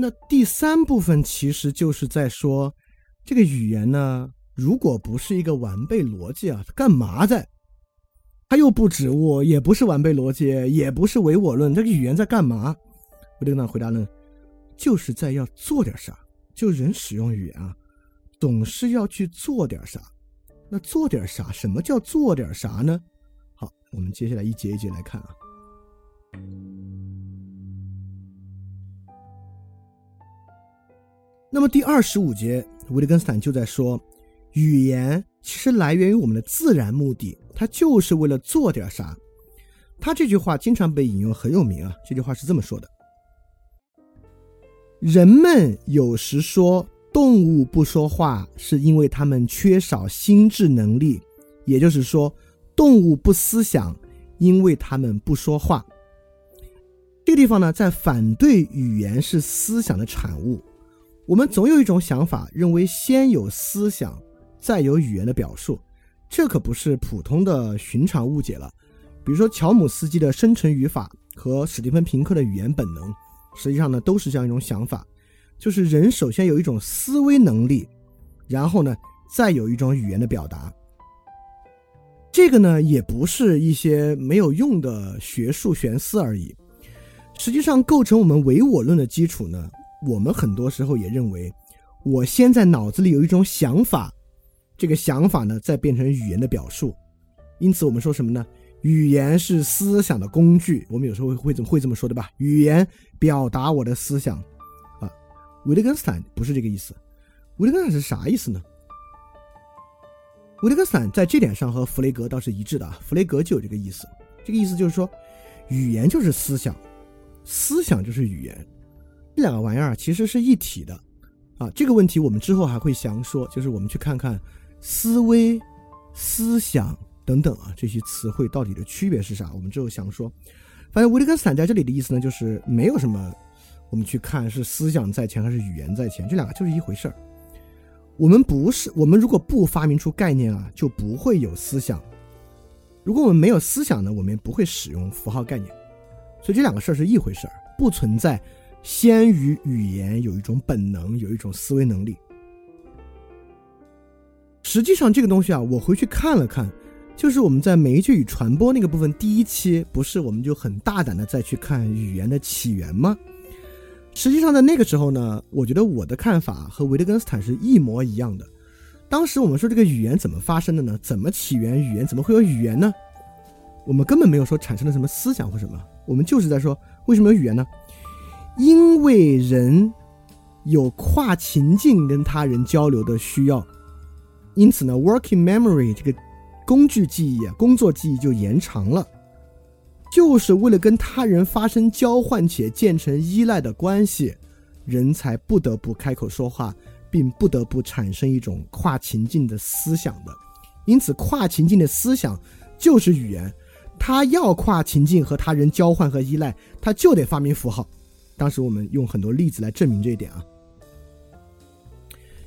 那第三部分其实就是在说，这个语言呢，如果不是一个完备逻辑啊，干嘛在？它又不指物，也不是完备逻辑，也不是唯我论，这个语言在干嘛？维特根斯坦回答呢，就是在要做点啥。就人使用语言啊，总是要去做点啥。那做点啥？什么叫做点啥呢？好，我们接下来一节一节来看啊。那么第二十五节，维特根斯坦就在说，语言其实来源于我们的自然目的，它就是为了做点啥。他这句话经常被引用，很有名啊。这句话是这么说的：人们有时说动物不说话是因为它们缺少心智能力，也就是说，动物不思想，因为它们不说话。这个地方呢，在反对语言是思想的产物。我们总有一种想法，认为先有思想，再有语言的表述，这可不是普通的寻常误解了。比如说，乔姆斯基的生成语法和史蒂芬平克的语言本能，实际上呢，都是这样一种想法，就是人首先有一种思维能力，然后呢，再有一种语言的表达。这个呢，也不是一些没有用的学术玄思而已，实际上构成我们唯我论的基础呢。我们很多时候也认为，我先在脑子里有一种想法，这个想法呢再变成语言的表述。因此，我们说什么呢？语言是思想的工具。我们有时候会会怎么会这么说对吧？语言表达我的思想啊。维特根斯坦不是这个意思。维特根斯坦是啥意思呢？维特根斯坦在这点上和弗雷格倒是一致的。弗雷格就有这个意思。这个意思就是说，语言就是思想，思想就是语言。这两个玩意儿其实是一体的，啊，这个问题我们之后还会详说，就是我们去看看思维、思想等等啊这些词汇到底的区别是啥，我们之后详说。反正维特根斯坦在这里的意思呢，就是没有什么，我们去看是思想在前还是语言在前，这两个就是一回事儿。我们不是，我们如果不发明出概念啊，就不会有思想。如果我们没有思想呢，我们不会使用符号概念。所以这两个事儿是一回事儿，不存在。先于语言有一种本能，有一种思维能力。实际上，这个东西啊，我回去看了看，就是我们在媒介与传播那个部分第一期，不是我们就很大胆的再去看语言的起源吗？实际上，在那个时候呢，我觉得我的看法和维特根斯坦是一模一样的。当时我们说这个语言怎么发生的呢？怎么起源？语言怎么会有语言呢？我们根本没有说产生了什么思想或什么，我们就是在说为什么有语言呢？因为人有跨情境跟他人交流的需要，因此呢，working memory 这个工具记忆啊，工作记忆就延长了，就是为了跟他人发生交换且建成依赖的关系，人才不得不开口说话，并不得不产生一种跨情境的思想的。因此，跨情境的思想就是语言，他要跨情境和他人交换和依赖，他就得发明符号。当时我们用很多例子来证明这一点啊，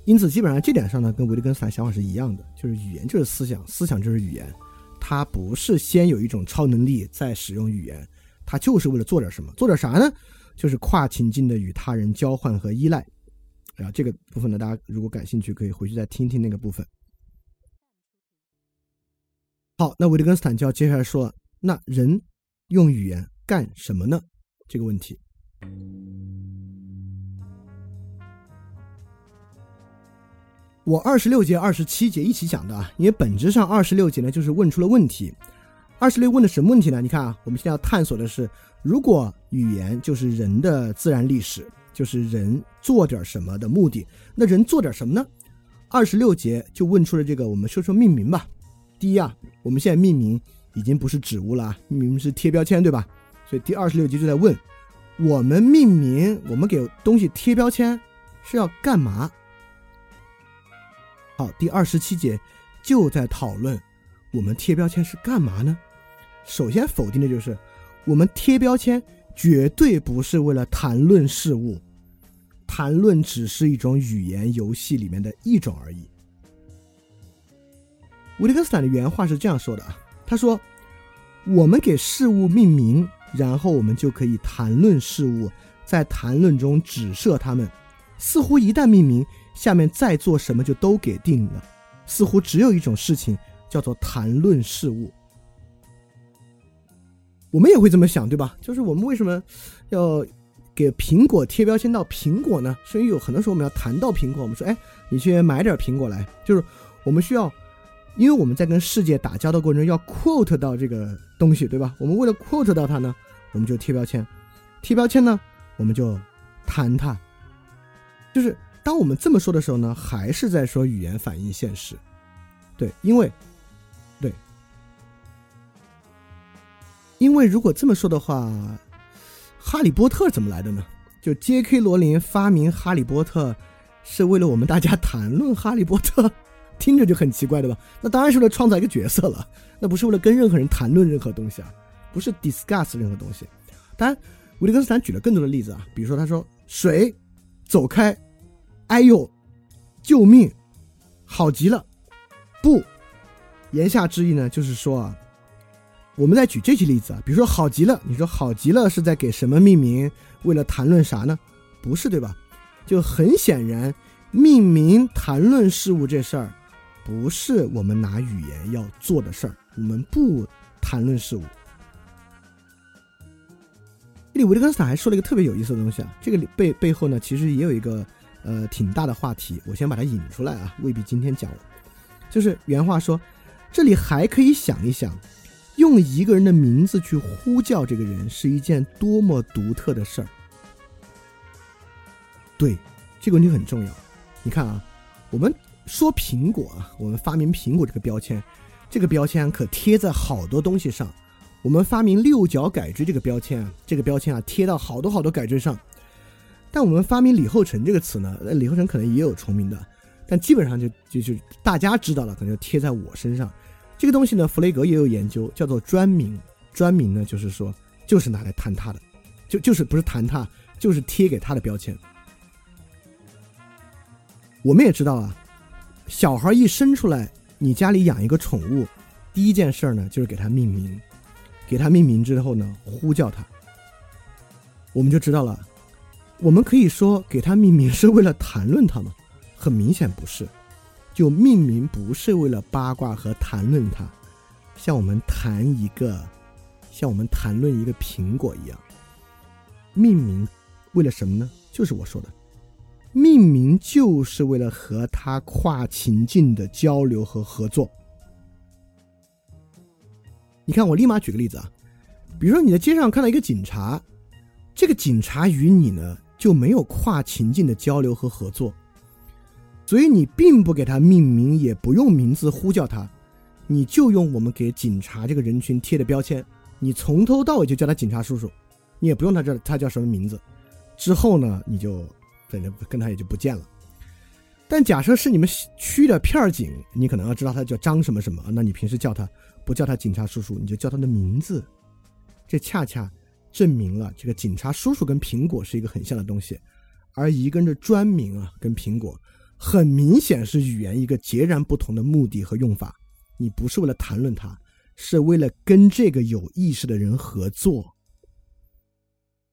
因此基本上这点上呢，跟维特根斯坦想法是一样的，就是语言就是思想，思想就是语言，它不是先有一种超能力再使用语言，它就是为了做点什么，做点啥呢？就是跨情境的与他人交换和依赖。然后这个部分呢，大家如果感兴趣，可以回去再听听那个部分。好，那维特根斯坦就要接下来说，那人用语言干什么呢？这个问题。我二十六节、二十七节一起讲的啊，因为本质上二十六节呢就是问出了问题。二十六问的什么问题呢？你看啊，我们现在要探索的是，如果语言就是人的自然历史，就是人做点什么的目的，那人做点什么呢？二十六节就问出了这个，我们说说命名吧。第一啊，我们现在命名已经不是指物了，命名是贴标签，对吧？所以第二十六节就在问。我们命名，我们给东西贴标签是要干嘛？好，第二十七节就在讨论我们贴标签是干嘛呢？首先否定的就是我们贴标签绝对不是为了谈论事物，谈论只是一种语言游戏里面的一种而已。维特根斯坦的原话是这样说的啊，他说：“我们给事物命名。”然后我们就可以谈论事物，在谈论中指涉他们，似乎一旦命名，下面再做什么就都给定了，似乎只有一种事情叫做谈论事物。我们也会这么想，对吧？就是我们为什么要给苹果贴标签到苹果呢？所以有很多时候我们要谈到苹果，我们说，哎，你去买点苹果来，就是我们需要，因为我们在跟世界打交道过程中要 quote 到这个东西，对吧？我们为了 quote 到它呢，我们就贴标签，贴标签呢，我们就谈它。就是当我们这么说的时候呢，还是在说语言反映现实，对，因为。对因为如果这么说的话，哈利波特怎么来的呢？就 J.K. 罗琳发明哈利波特，是为了我们大家谈论哈利波特，听着就很奇怪，对吧？那当然是为了创造一个角色了，那不是为了跟任何人谈论任何东西啊，不是 discuss 任何东西。当然，维特根斯坦举了更多的例子啊，比如说他说水，走开，哎呦，救命，好极了，不，言下之意呢，就是说啊。我们在举这些例子啊，比如说“好极了”，你说“好极了”是在给什么命名？为了谈论啥呢？不是，对吧？就很显然，命名谈论事物这事儿，不是我们拿语言要做的事儿。我们不谈论事物。这里维特根斯坦还说了一个特别有意思的东西啊，这个背背后呢，其实也有一个呃挺大的话题。我先把它引出来啊，未必今天讲。就是原话说，这里还可以想一想。用一个人的名字去呼叫这个人是一件多么独特的事儿。对，这个问题很重要。你看啊，我们说苹果啊，我们发明苹果这个标签，这个标签可贴在好多东西上。我们发明六角改锥这个标签，这个标签啊贴到好多好多改锥上。但我们发明李厚成这个词呢，李厚成可能也有重名的，但基本上就就就大家知道了，可能就贴在我身上。这个东西呢，弗雷格也有研究，叫做专名。专名呢，就是说，就是拿来谈他的，就就是不是谈他，就是贴给他的标签。我们也知道啊，小孩一生出来，你家里养一个宠物，第一件事呢，就是给它命名。给它命名之后呢，呼叫它。我们就知道了，我们可以说给它命名是为了谈论它吗？很明显不是。就命名不是为了八卦和谈论它，像我们谈一个，像我们谈论一个苹果一样。命名为了什么呢？就是我说的，命名就是为了和他跨情境的交流和合作。你看，我立马举个例子啊，比如说你在街上看到一个警察，这个警察与你呢就没有跨情境的交流和合作。所以你并不给他命名，也不用名字呼叫他，你就用我们给警察这个人群贴的标签，你从头到尾就叫他警察叔叔，你也不用他叫他叫什么名字。之后呢，你就反正跟他也就不见了。但假设是你们区的片儿警，你可能要知道他叫张什么什么，那你平时叫他不叫他警察叔叔，你就叫他的名字。这恰恰证明了这个警察叔叔跟苹果是一个很像的东西，而一个人的专名啊跟苹果。很明显是语言一个截然不同的目的和用法，你不是为了谈论他，是为了跟这个有意识的人合作。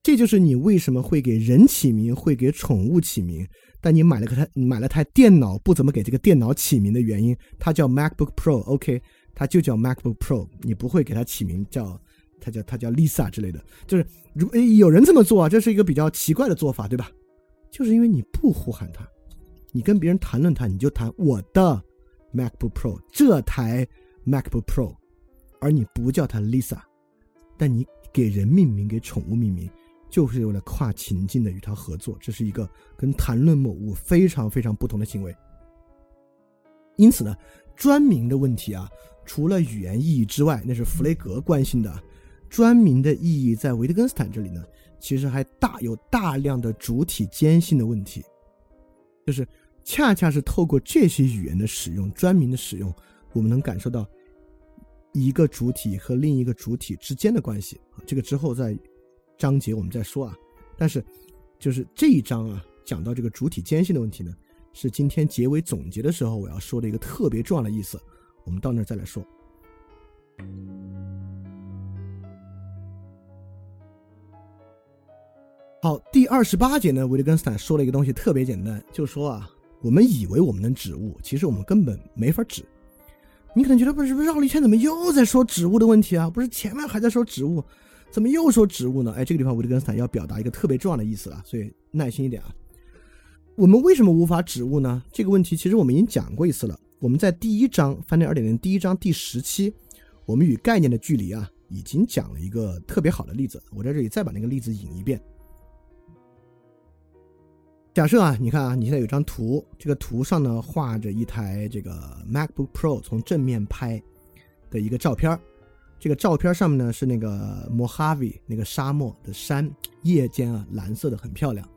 这就是你为什么会给人起名，会给宠物起名，但你买了个台买了台电脑不怎么给这个电脑起名的原因，它叫 MacBook Pro，OK，它就叫 MacBook Pro，你不会给它起名叫它叫它叫 Lisa 之类的，就是如有人这么做啊，这是一个比较奇怪的做法，对吧？就是因为你不呼喊它。你跟别人谈论它，你就谈我的 MacBook Pro 这台 MacBook Pro，而你不叫它 Lisa，但你给人命名，给宠物命名，就是为了跨情境的与他合作，这是一个跟谈论某物非常非常不同的行为。因此呢，专名的问题啊，除了语言意义之外，那是弗雷格关心的，专名的意义在维特根斯坦这里呢，其实还大有大量的主体间性的问题，就是。恰恰是透过这些语言的使用，专名的使用，我们能感受到一个主体和另一个主体之间的关系。这个之后在章节我们再说啊。但是，就是这一章啊，讲到这个主体间隙的问题呢，是今天结尾总结的时候我要说的一个特别重要的意思。我们到那儿再来说。好，第二十八节呢，维特根斯坦说了一个东西特别简单，就说啊，我们以为我们能指物，其实我们根本没法指。你可能觉得不是不是绕了一圈，怎么又在说指物的问题啊？不是前面还在说指物，怎么又说指物呢？哎，这个地方维特根斯坦要表达一个特别重要的意思了，所以耐心一点啊。我们为什么无法指物呢？这个问题其实我们已经讲过一次了。我们在第一章翻译二点零第一章第十期，我们与概念的距离啊，已经讲了一个特别好的例子。我在这里再把那个例子引一遍。假设啊，你看啊，你现在有张图，这个图上呢画着一台这个 MacBook Pro 从正面拍的一个照片儿这个照片上面呢是那个 Mojave 那个沙漠的山，夜间啊蓝色的很漂亮。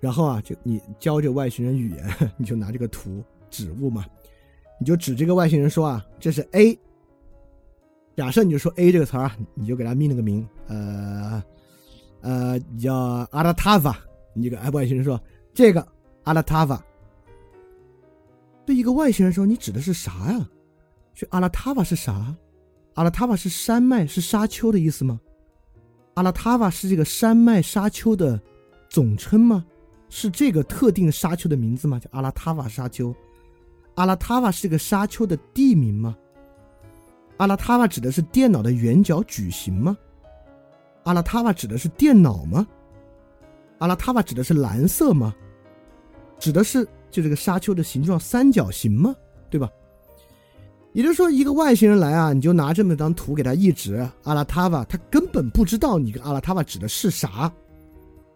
然后啊，就你教这外星人语言，你就拿这个图指物嘛，你就指这个外星人说啊，这是 A。假设你就说 A 这个词儿，你就给他命了个名，呃呃，叫阿拉塔瓦。你这个外星人说：“这个阿拉塔瓦。”对一个外星人说：“你指的是啥呀？这阿拉塔瓦是啥？阿拉塔瓦是山脉，是沙丘的意思吗？阿拉塔瓦是这个山脉沙丘的总称吗？是这个特定沙丘的名字吗？叫阿拉塔瓦沙丘？阿拉塔瓦是个沙丘的地名吗？阿拉塔瓦指的是电脑的圆角矩形吗？阿拉塔瓦指的是电脑吗？”阿拉塔瓦指的是蓝色吗？指的是就这个沙丘的形状三角形吗？对吧？也就是说，一个外星人来啊，你就拿这么一张图给他一指，阿拉塔瓦，他根本不知道你跟阿拉塔瓦指的是啥，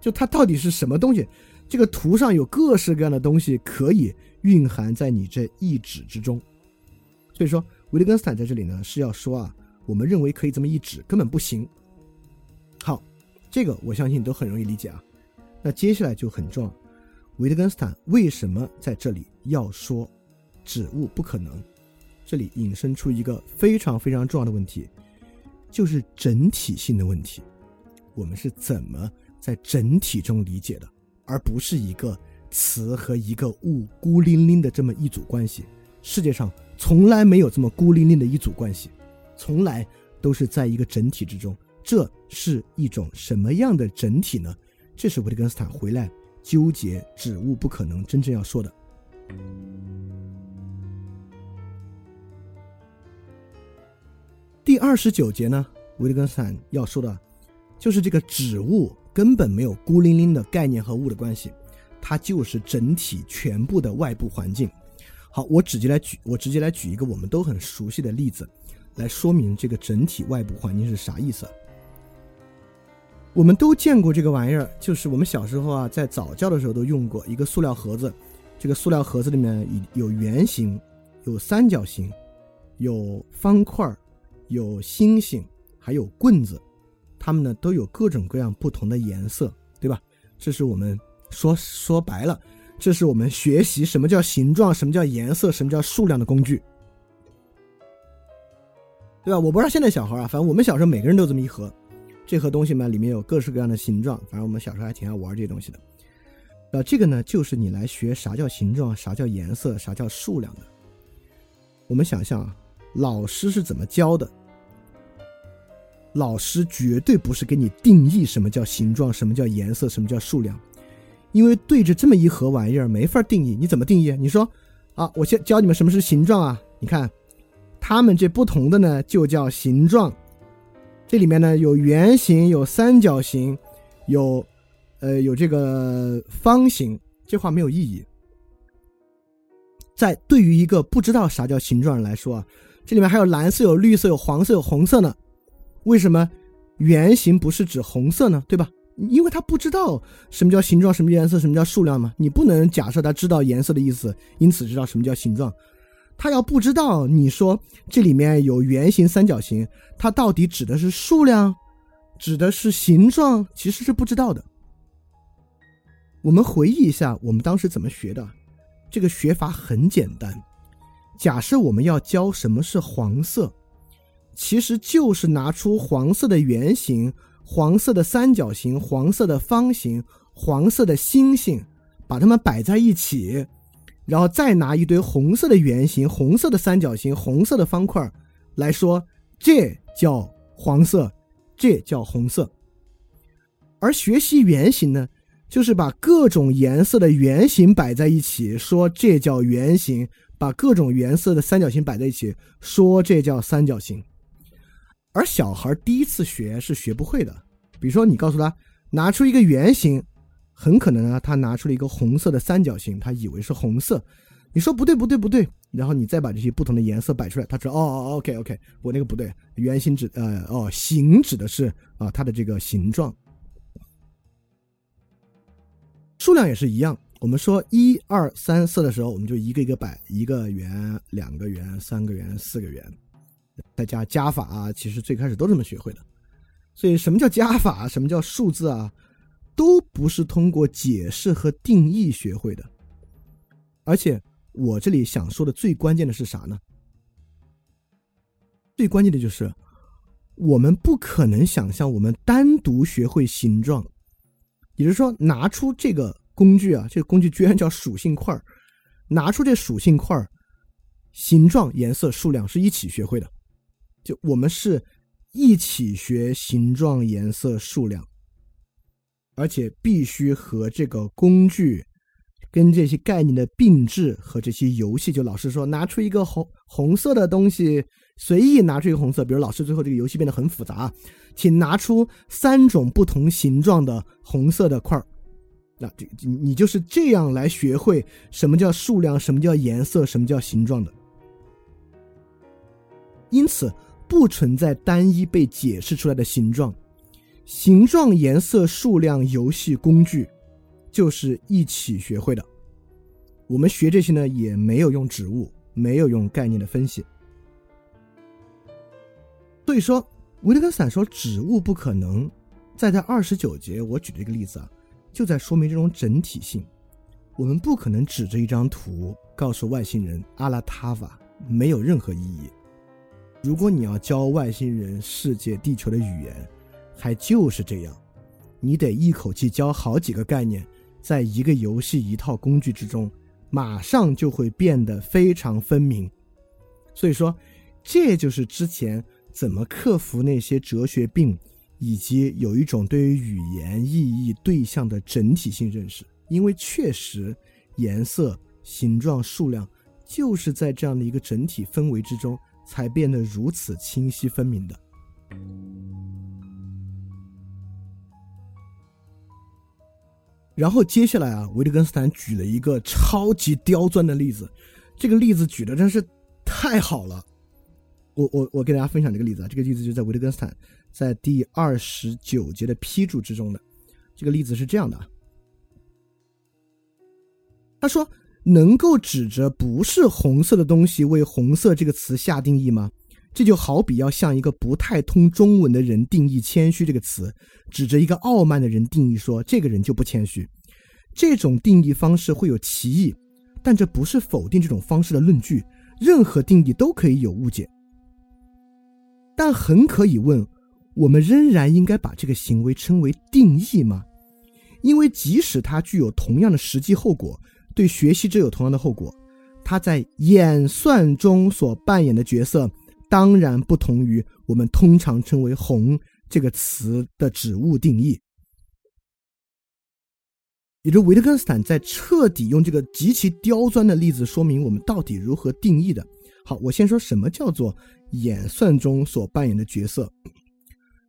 就他到底是什么东西。这个图上有各式各样的东西可以蕴含在你这一指之中。所以说，维特根斯坦在这里呢是要说啊，我们认为可以这么一指，根本不行。好，这个我相信都很容易理解啊。那接下来就很重要，维特根斯坦为什么在这里要说指物不可能？这里引申出一个非常非常重要的问题，就是整体性的问题。我们是怎么在整体中理解的，而不是一个词和一个物孤零零的这么一组关系？世界上从来没有这么孤零零的一组关系，从来都是在一个整体之中。这是一种什么样的整体呢？这是维特根斯坦回来纠结指物不可能真正要说的。第二十九节呢，维特根斯坦要说的，就是这个指物根本没有孤零零的概念和物的关系，它就是整体全部的外部环境。好，我直接来举，我直接来举一个我们都很熟悉的例子，来说明这个整体外部环境是啥意思。我们都见过这个玩意儿，就是我们小时候啊，在早教的时候都用过一个塑料盒子。这个塑料盒子里面有圆形、有三角形、有方块儿、有星星，还有棍子。它们呢都有各种各样不同的颜色，对吧？这是我们说说白了，这是我们学习什么叫形状、什么叫颜色、什么叫数量的工具，对吧？我不知道现在小孩啊，反正我们小时候每个人都这么一盒。这盒东西嘛，里面有各式各样的形状，反正我们小时候还挺爱玩这些东西的。呃，这个呢，就是你来学啥叫形状，啥叫颜色，啥叫数量的。我们想象啊，老师是怎么教的？老师绝对不是给你定义什么叫形状，什么叫颜色，什么叫数量，因为对着这么一盒玩意儿没法定义。你怎么定义？你说啊，我先教你们什么是形状啊？你看，他们这不同的呢，就叫形状。这里面呢有圆形，有三角形，有，呃，有这个方形。这话没有意义。在对于一个不知道啥叫形状人来说啊，这里面还有蓝色、有绿色、有黄色、有红色呢。为什么圆形不是指红色呢？对吧？因为他不知道什么叫形状、什么颜色、什么叫数量嘛。你不能假设他知道颜色的意思，因此知道什么叫形状。他要不知道你说这里面有圆形、三角形，它到底指的是数量，指的是形状，其实是不知道的。我们回忆一下，我们当时怎么学的？这个学法很简单。假设我们要教什么是黄色，其实就是拿出黄色的圆形、黄色的三角形、黄色的方形、黄色的星星，把它们摆在一起。然后再拿一堆红色的圆形、红色的三角形、红色的方块来说，这叫黄色，这叫红色。而学习圆形呢，就是把各种颜色的圆形摆在一起，说这叫圆形；把各种颜色的三角形摆在一起，说这叫三角形。而小孩第一次学是学不会的。比如说，你告诉他拿出一个圆形，很可能啊，他拿出了一个红色的三角形，他以为是红色。你说不对不对不对，然后你再把这些不同的颜色摆出来，他说哦哦，OK OK，我那个不对，圆形指呃哦形指的是啊它的这个形状。数量也是一样，我们说一二三四的时候，我们就一个一个摆，一个圆、两个圆、三个圆、四个圆，再加加法啊，其实最开始都这么学会的。所以什么叫加法？什么叫数字啊？都不是通过解释和定义学会的。而且我这里想说的最关键的是啥呢？最关键的就是，我们不可能想象我们单独学会形状。也就是说，拿出这个工具啊，这个工具居然叫属性块儿，拿出这属性块儿，形状、颜色、数量是一起学会的，就我们是一起学形状、颜色、数量，而且必须和这个工具。跟这些概念的并置和这些游戏，就老师说拿出一个红红色的东西，随意拿出一个红色，比如老师最后这个游戏变得很复杂，请拿出三种不同形状的红色的块儿，那这你就是这样来学会什么叫数量，什么叫颜色，什么叫形状的。因此，不存在单一被解释出来的形状，形状、颜色、数量、游戏工具。就是一起学会的。我们学这些呢，也没有用指物，没有用概念的分析。所以说，维特根斯坦说指物不可能。在在二十九节，我举的一个例子啊，就在说明这种整体性。我们不可能指着一张图告诉外星人阿拉塔瓦，没有任何意义。如果你要教外星人世界地球的语言，还就是这样，你得一口气教好几个概念。在一个游戏一套工具之中，马上就会变得非常分明。所以说，这就是之前怎么克服那些哲学病，以及有一种对于语言意义对象的整体性认识。因为确实，颜色、形状、数量，就是在这样的一个整体氛围之中，才变得如此清晰分明的。然后接下来啊，维特根斯坦举了一个超级刁钻的例子，这个例子举的真是太好了。我我我给大家分享这个例子啊，这个例子就在维特根斯坦在第二十九节的批注之中的。这个例子是这样的，他说：“能够指着不是红色的东西为‘红色’这个词下定义吗？这就好比要向一个不太通中文的人定义‘谦虚’这个词。”指着一个傲慢的人定义说：“这个人就不谦虚。”这种定义方式会有歧义，但这不是否定这种方式的论据。任何定义都可以有误解，但很可以问：我们仍然应该把这个行为称为定义吗？因为即使它具有同样的实际后果，对学习者有同样的后果，他在演算中所扮演的角色当然不同于我们通常称为“红”。这个词的指物定义，也就维特根斯坦在彻底用这个极其刁钻的例子说明我们到底如何定义的。好，我先说什么叫做演算中所扮演的角色。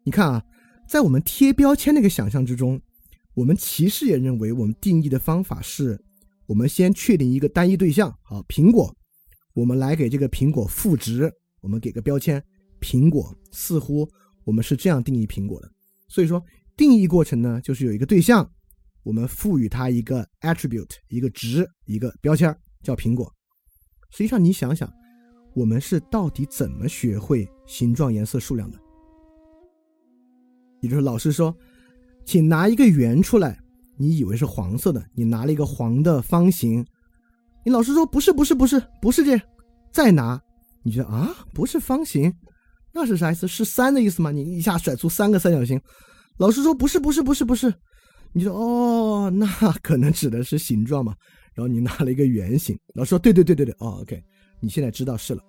你看啊，在我们贴标签那个想象之中，我们其实也认为我们定义的方法是，我们先确定一个单一对象，好，苹果，我们来给这个苹果赋值，我们给个标签，苹果，似乎。我们是这样定义苹果的，所以说定义过程呢，就是有一个对象，我们赋予它一个 attribute，一个值，一个标签叫苹果。实际上你想想，我们是到底怎么学会形状、颜色、数量的？也就是老师说，请拿一个圆出来，你以为是黄色的，你拿了一个黄的方形，你老师说不是，不是，不是，不是这，再拿，你觉得啊，不是方形。那是啥意思？是三的意思吗？你一下甩出三个三角形，老师说不是不是不是不是，你说哦，那可能指的是形状嘛？然后你拿了一个圆形，老师说对对对对对，哦，OK，你现在知道是了。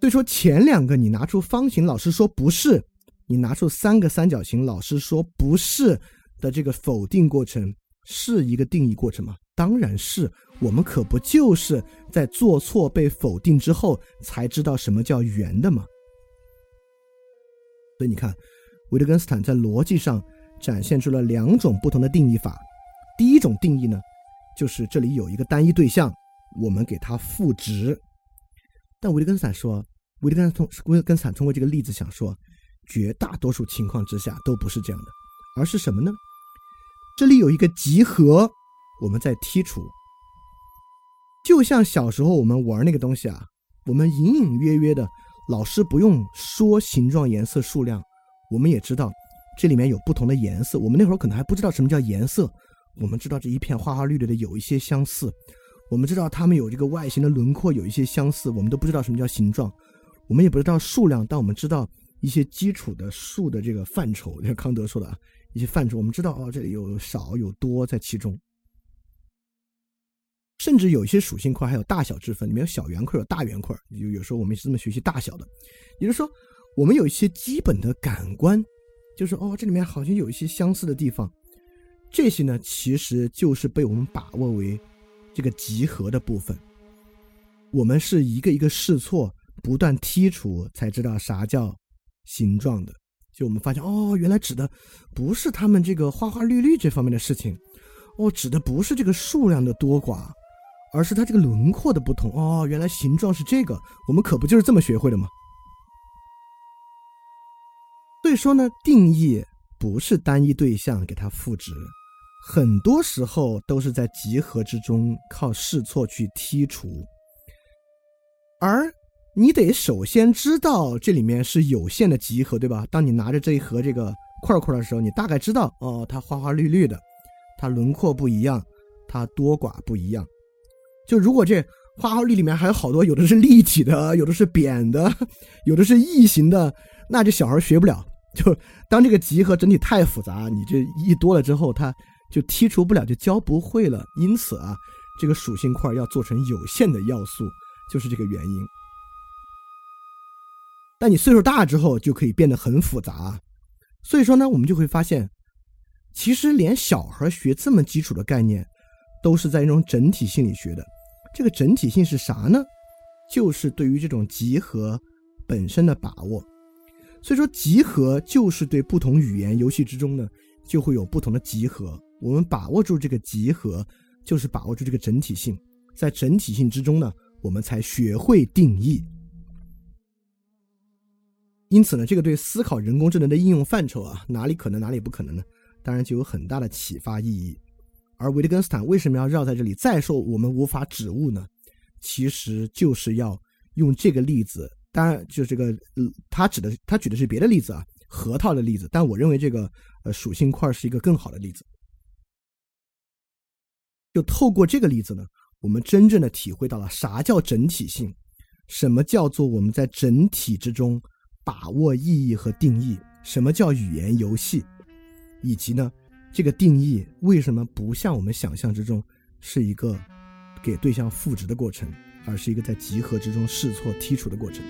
所以说前两个你拿出方形，老师说不是，你拿出三个三角形，老师说不是的这个否定过程是一个定义过程吗？当然是，我们可不就是在做错被否定之后才知道什么叫圆的吗？所以你看，维特根斯坦在逻辑上展现出了两种不同的定义法。第一种定义呢，就是这里有一个单一对象，我们给它赋值。但维特根斯坦说，维特根斯坦维特根斯坦通过这个例子想说，绝大多数情况之下都不是这样的，而是什么呢？这里有一个集合，我们在剔除。就像小时候我们玩那个东西啊，我们隐隐约约的。老师不用说形状、颜色、数量，我们也知道这里面有不同的颜色。我们那会儿可能还不知道什么叫颜色，我们知道这一片花花绿绿的有一些相似，我们知道它们有这个外形的轮廓有一些相似，我们都不知道什么叫形状，我们也不知道数量，但我们知道一些基础的数的这个范畴，康德说的啊，一些范畴，我们知道哦，这里有少有多在其中。甚至有一些属性块还有大小之分，里面有小圆块有大圆块，有有时候我们是这么学习大小的。也就是说，我们有一些基本的感官，就是哦，这里面好像有一些相似的地方。这些呢，其实就是被我们把握为这个集合的部分。我们是一个一个试错，不断剔除，才知道啥叫形状的。就我们发现，哦，原来指的不是他们这个花花绿绿这方面的事情，哦，指的不是这个数量的多寡。而是它这个轮廓的不同哦，原来形状是这个，我们可不就是这么学会的吗？所以说呢，定义不是单一对象给它赋值，很多时候都是在集合之中靠试错去剔除，而你得首先知道这里面是有限的集合，对吧？当你拿着这一盒这个块块的时候，你大概知道哦，它花花绿绿的，它轮廓不一样，它多寡不一样。就如果这花花绿里面还有好多，有的是立体的，有的是扁的，有的是异形的，那这小孩学不了。就当这个集合整体太复杂，你这一多了之后，它就剔除不了，就教不会了。因此啊，这个属性块要做成有限的要素，就是这个原因。但你岁数大之后，就可以变得很复杂。所以说呢，我们就会发现，其实连小孩学这么基础的概念，都是在一种整体心理学的。这个整体性是啥呢？就是对于这种集合本身的把握。所以说，集合就是对不同语言游戏之中呢，就会有不同的集合。我们把握住这个集合，就是把握住这个整体性。在整体性之中呢，我们才学会定义。因此呢，这个对思考人工智能的应用范畴啊，哪里可能，哪里不可能呢？当然就有很大的启发意义。而维特根斯坦为什么要绕在这里再说我们无法指物呢？其实就是要用这个例子，当然就这个，呃他指的他举的是别的例子啊，核桃的例子。但我认为这个呃属性块是一个更好的例子。就透过这个例子呢，我们真正的体会到了啥叫整体性，什么叫做我们在整体之中把握意义和定义，什么叫语言游戏，以及呢？这个定义为什么不像我们想象之中是一个给对象赋值的过程，而是一个在集合之中试错剔除的过程？